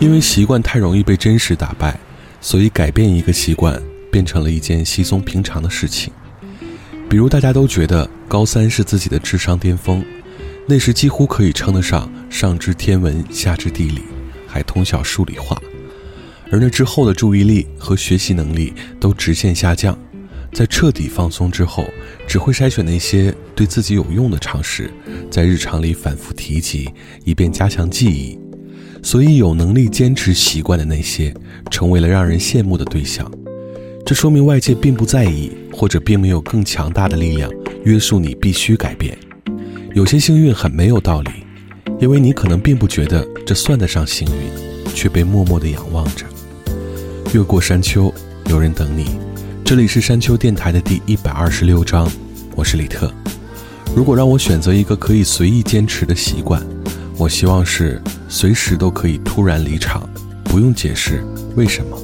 因为习惯太容易被真实打败，所以改变一个习惯变成了一件稀松平常的事情。比如大家都觉得高三是自己的智商巅峰，那时几乎可以称得上上知天文下知地理，还通晓数理化。而那之后的注意力和学习能力都直线下降，在彻底放松之后，只会筛选那些对自己有用的常识，在日常里反复提及，以便加强记忆。所以，有能力坚持习惯的那些，成为了让人羡慕的对象。这说明外界并不在意，或者并没有更强大的力量约束你必须改变。有些幸运很没有道理，因为你可能并不觉得这算得上幸运，却被默默地仰望着。越过山丘，有人等你。这里是山丘电台的第一百二十六章，我是李特。如果让我选择一个可以随意坚持的习惯，我希望是随时都可以突然离场，不用解释为什么。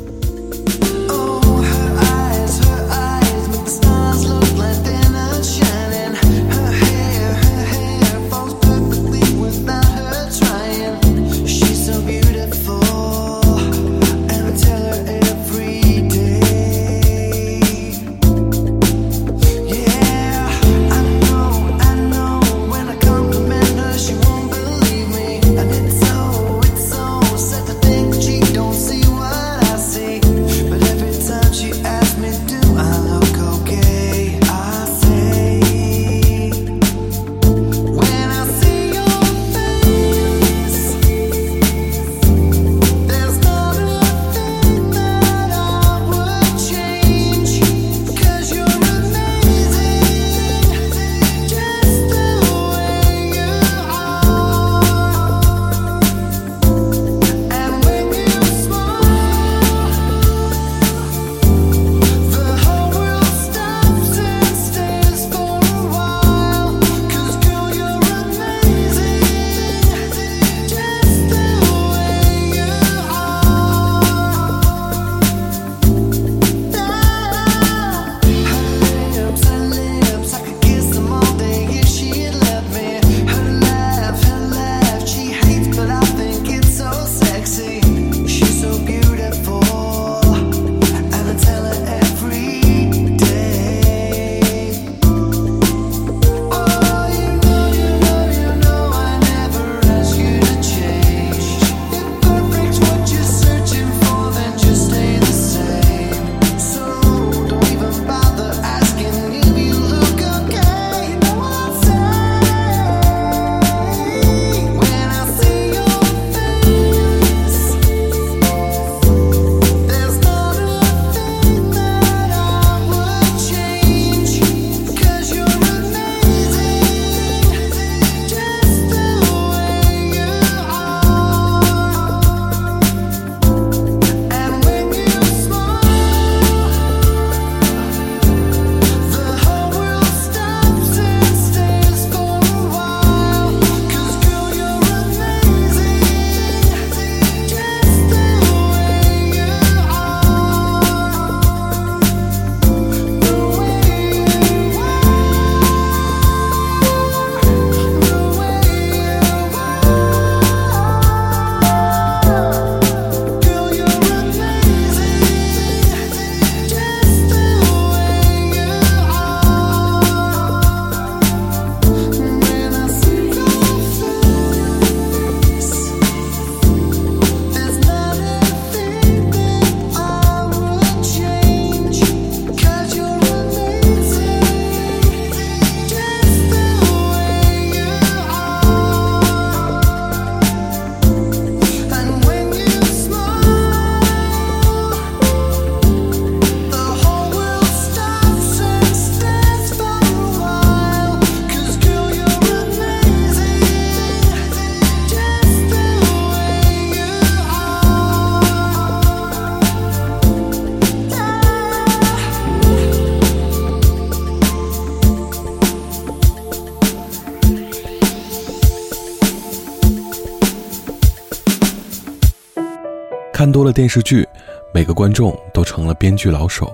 多了电视剧，每个观众都成了编剧老手，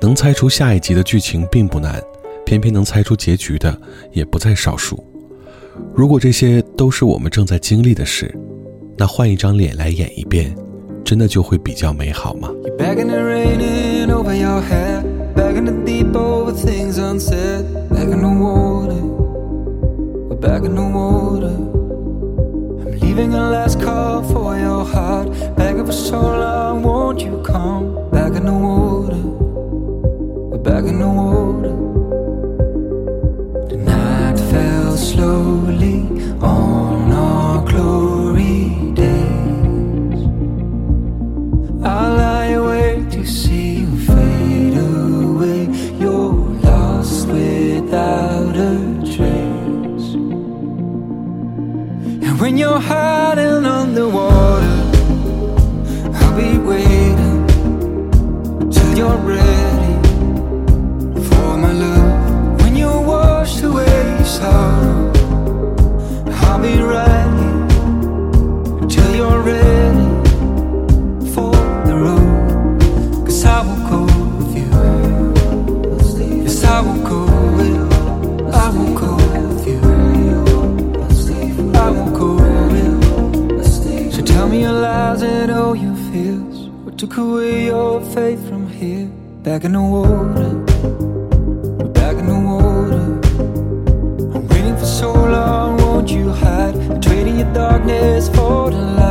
能猜出下一集的剧情并不难，偏偏能猜出结局的也不在少数。如果这些都是我们正在经历的事，那换一张脸来演一遍，真的就会比较美好吗？Leaving a last call for your heart, begging for so long, won't you come? back in the water, we're begging the water. The night fell slowly on our glory hiding on the wall took away your faith from here? Back in the water. We're back in the water. I'm waiting for so long, won't you hide? Trading your darkness for the light.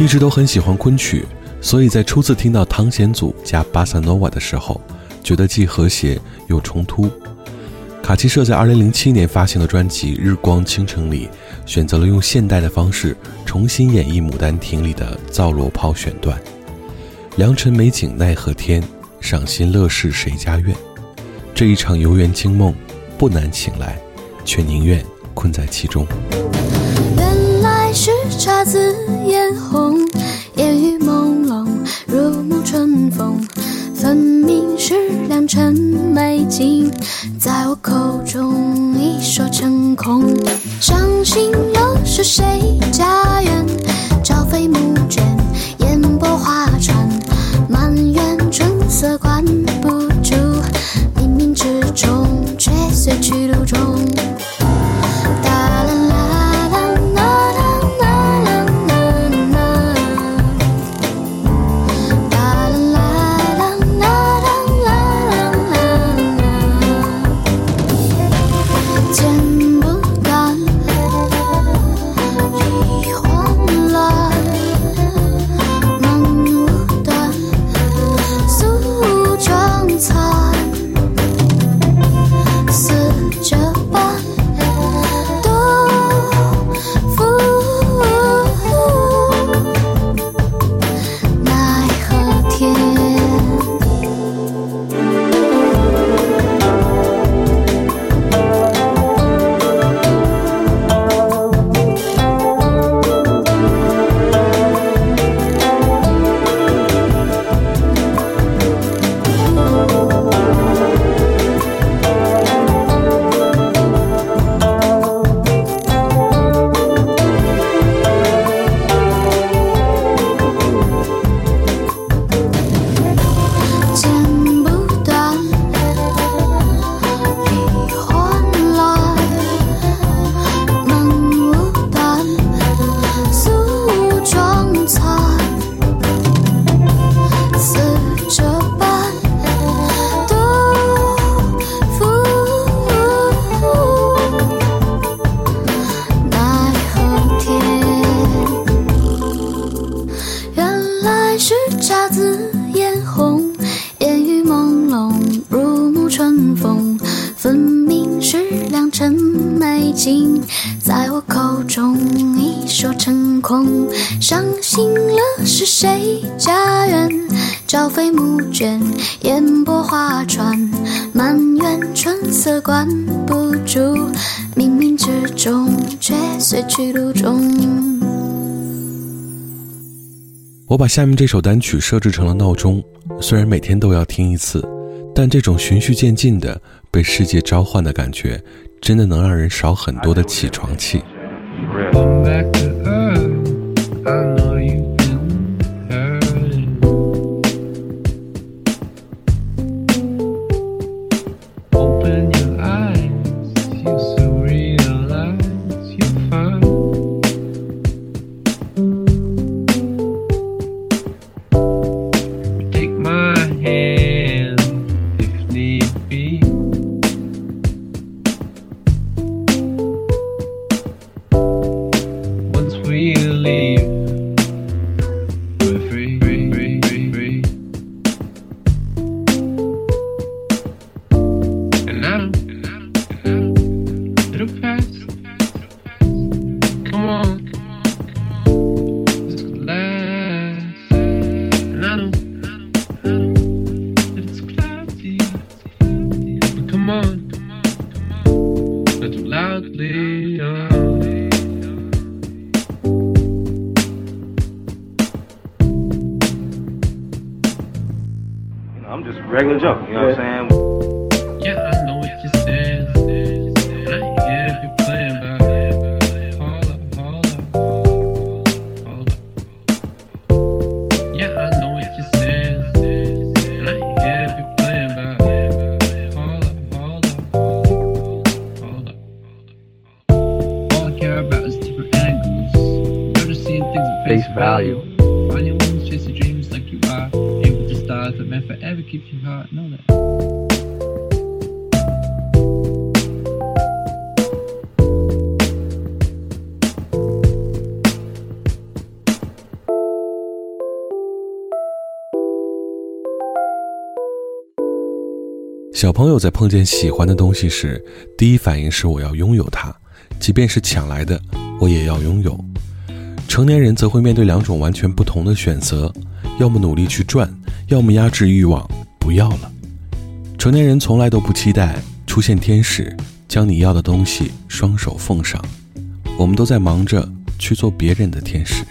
一直都很喜欢昆曲，所以在初次听到汤显祖加巴萨诺瓦的时候，觉得既和谐又冲突。卡奇社在2007年发行的专辑《日光倾城》里，选择了用现代的方式重新演绎《牡丹亭》里的造罗炮选段：“良辰美景奈何天，赏心乐事谁家院？这一场游园惊梦，不难醒来，却宁愿困在其中。”姹紫嫣红，烟雨朦胧，如沐春风。分明是良辰美景，在我口中一说成空。伤心又是谁家园？朝飞暮卷，烟波画船，满园春色关不住，冥冥之中却随去路中。我把下面这首单曲设置成了闹钟，虽然每天都要听一次，但这种循序渐进的被世界召唤的感觉，真的能让人少很多的起床气。Free, 小朋友在碰见喜欢的东西时，第一反应是我要拥有它，即便是抢来的，我也要拥有。成年人则会面对两种完全不同的选择：要么努力去赚，要么压制欲望，不要了。成年人从来都不期待出现天使，将你要的东西双手奉上。我们都在忙着去做别人的天使。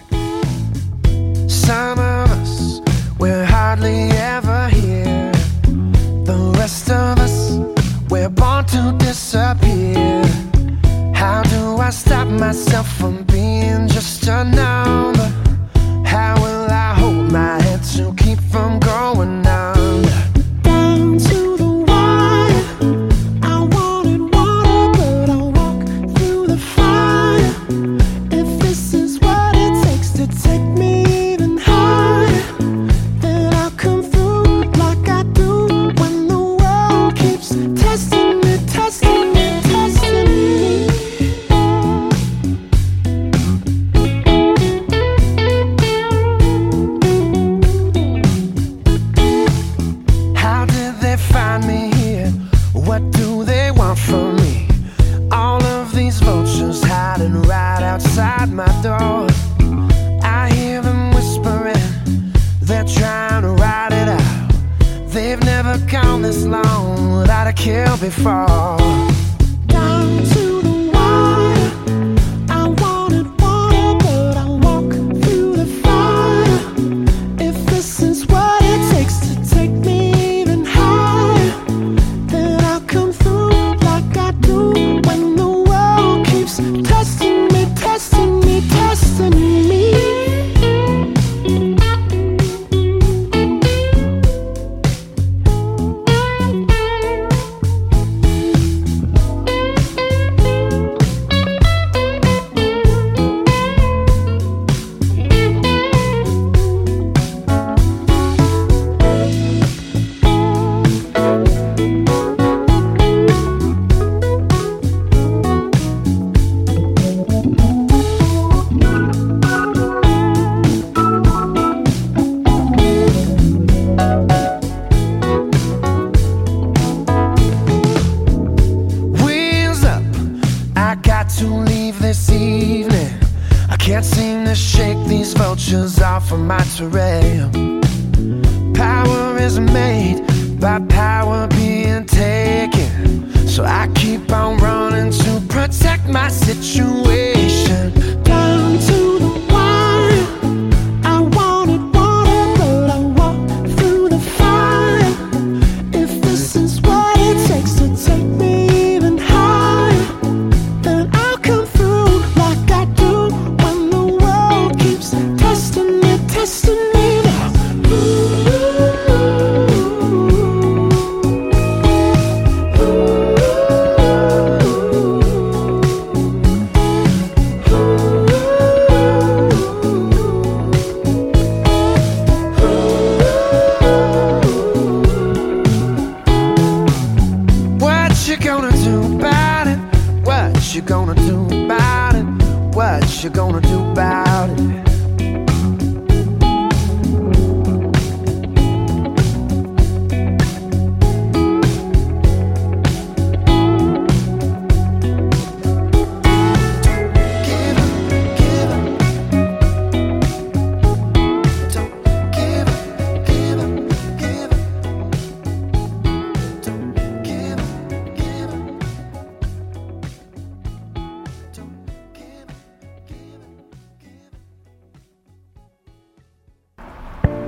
Myself from being just a before.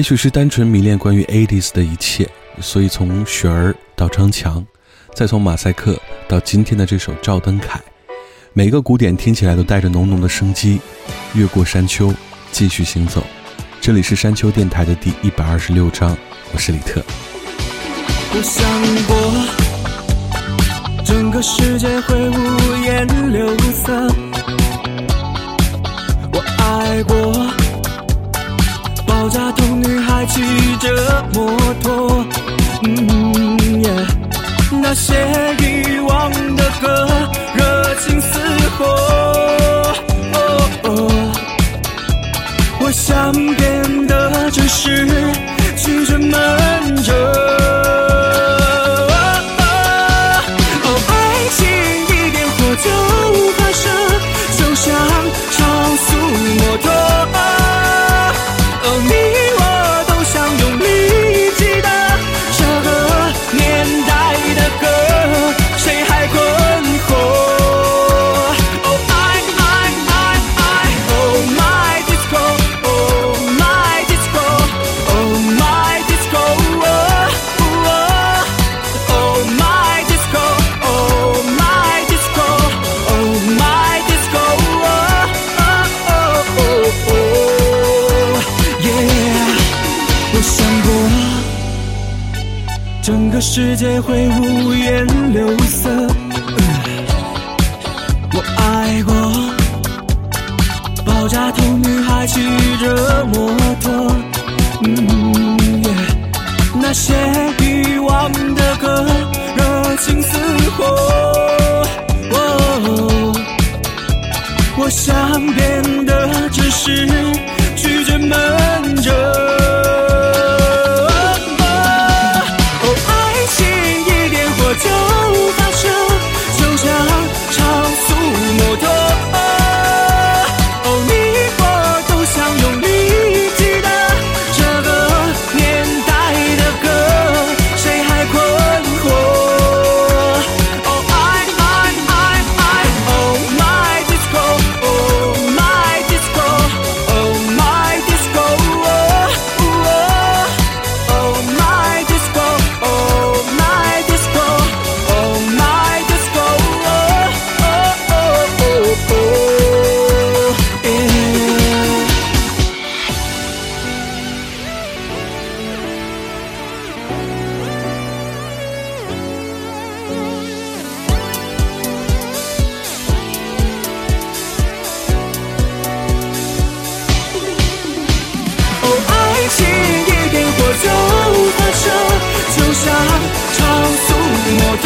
也许是单纯迷恋关于 80s 的一切，所以从雪儿到张强，再从马赛克到今天的这首《赵登凯》，每个鼓点听起来都带着浓浓的生机。越过山丘，继续行走。这里是山丘电台的第一百二十六章，我是李特。我想过，整个世界会五颜六色。我爱过，扎头女孩骑着摩托。嗯耶，那些遗忘的歌，热情似火。哦哦，我想变得真实，拒绝闷热。世界会五颜六色。我爱过爆炸头女孩骑着摩托，嗯耶，那些遗忘的歌，热情似火。哦，我想变得只是拒绝闷着。速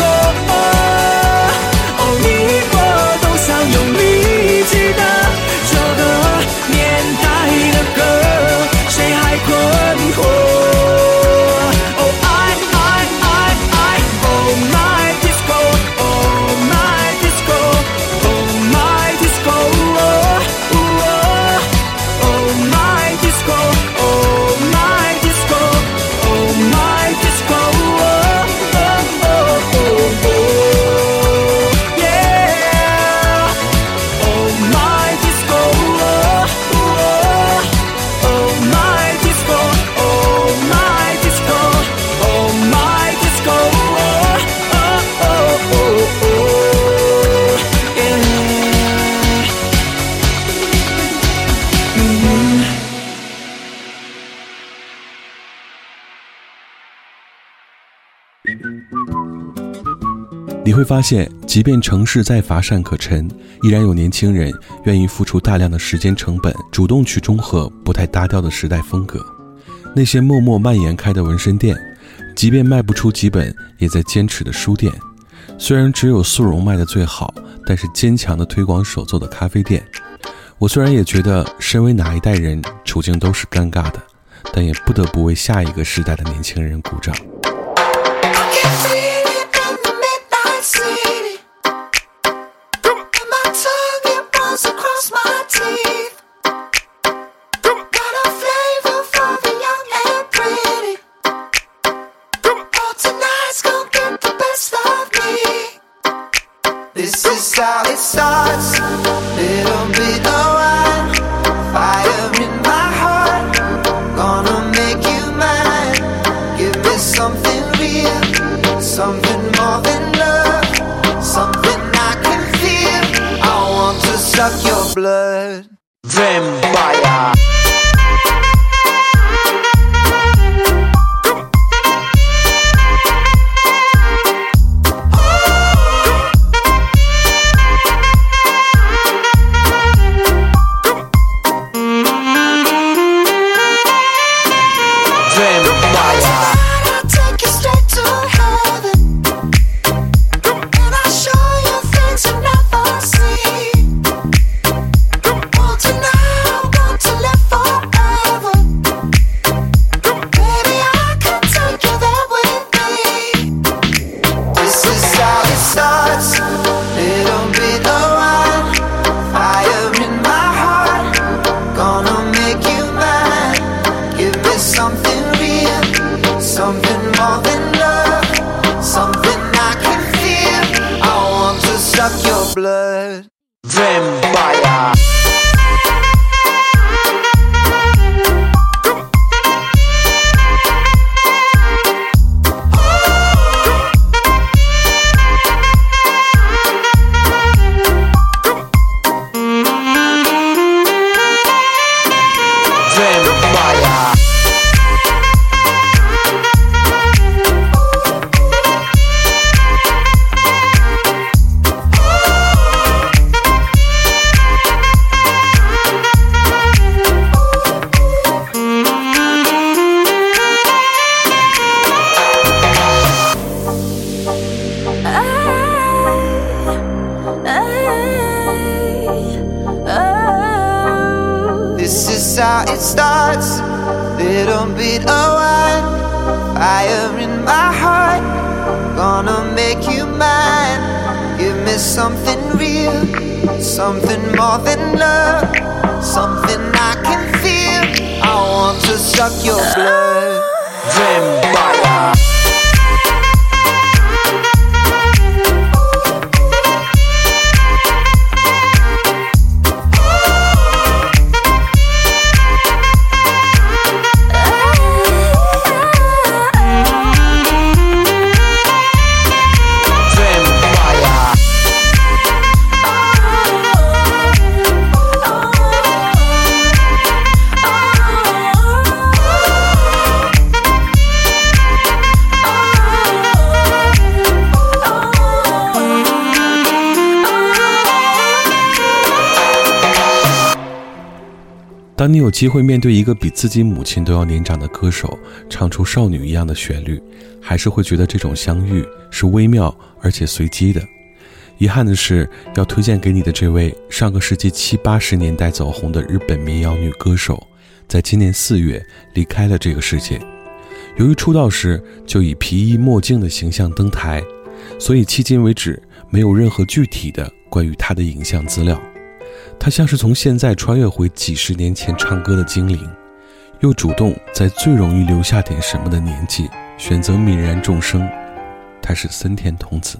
发现，即便城市再乏善可陈，依然有年轻人愿意付出大量的时间成本，主动去中和不太搭调的时代风格。那些默默蔓延开的纹身店，即便卖不出几本，也在坚持的书店。虽然只有速溶卖的最好，但是坚强的推广手作的咖啡店。我虽然也觉得身为哪一代人处境都是尴尬的，但也不得不为下一个时代的年轻人鼓掌。blood. Them it starts. Little bit of wine, fire in my heart. Gonna make you mine. Give me something real, something more than love, something I can feel. I want to suck your blood. Vampire. “当你有机会面对一个比自己母亲都要年长的歌手，唱出少女一样的旋律，还是会觉得这种相遇是微妙而且随机的。遗憾的是，要推荐给你的这位上个世纪七八十年代走红的日本民谣女歌手，在今年四月离开了这个世界。由于出道时就以皮衣墨镜的形象登台，所以迄今为止没有任何具体的关于她的影像资料。他像是从现在穿越回几十年前唱歌的精灵，又主动在最容易留下点什么的年纪选择泯然众生。他是森田童子。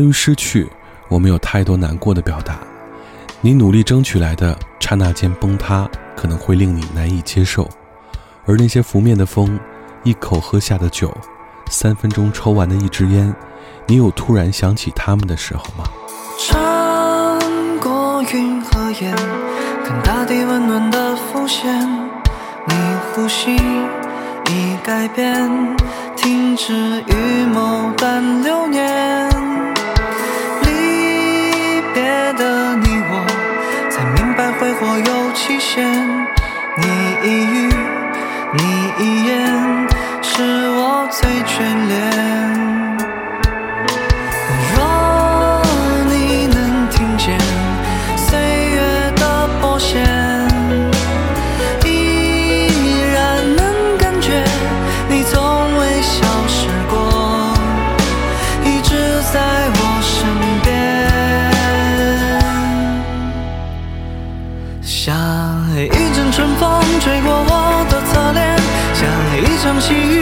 关于失去，我们有太多难过的表达。你努力争取来的刹那间崩塌，可能会令你难以接受；而那些拂面的风，一口喝下的酒，三分钟抽完的一支烟，你有突然想起他们的时候吗？穿过云和烟，看大地温暖的浮现，你呼吸已改变，停止预谋断流年。续写你一语你一言是我最眷恋。相信。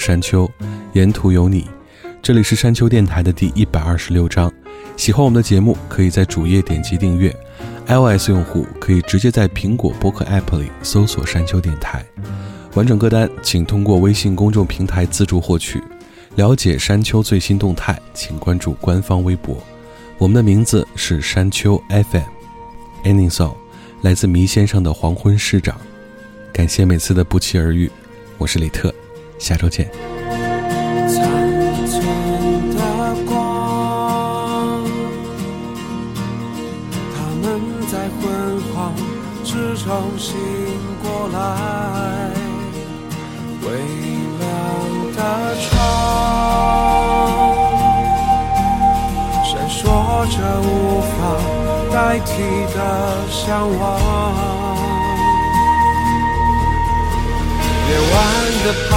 山丘，沿途有你。这里是山丘电台的第一百二十六章。喜欢我们的节目，可以在主页点击订阅。iOS 用户可以直接在苹果播客 App 里搜索山丘电台。完整歌单请通过微信公众平台自助获取。了解山丘最新动态，请关注官方微博。我们的名字是山丘 FM。Ending song，来自迷先生的《黄昏市长》。感谢每次的不期而遇，我是李特。下周见。残存的光，他们在昏黄之中醒过来，微亮的窗，闪烁着无法代替的向往。的彷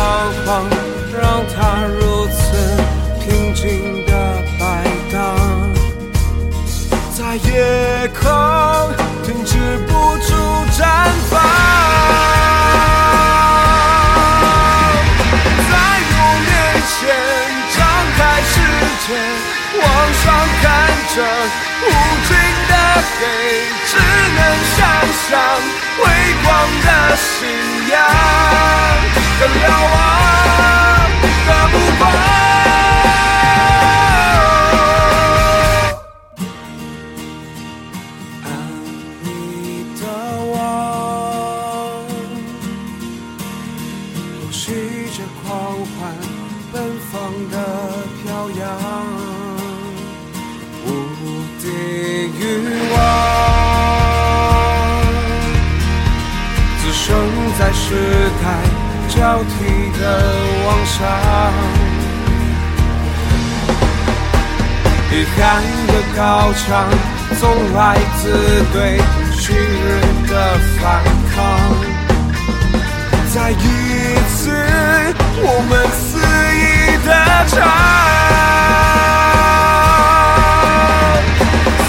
徨，让它如此平静的摆荡，在夜空停止不住绽放。在我面前张开世界，往上看着无尽的黑，只能想象辉光的信仰。总来自对昔日的反抗。再一次，我们肆意的唱，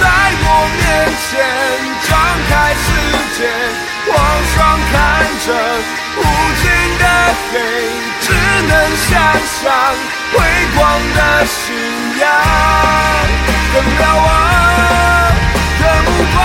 在我面前张开世界，往上看着无尽的。黑，只能想象辉煌的信仰，更瞭望的目光。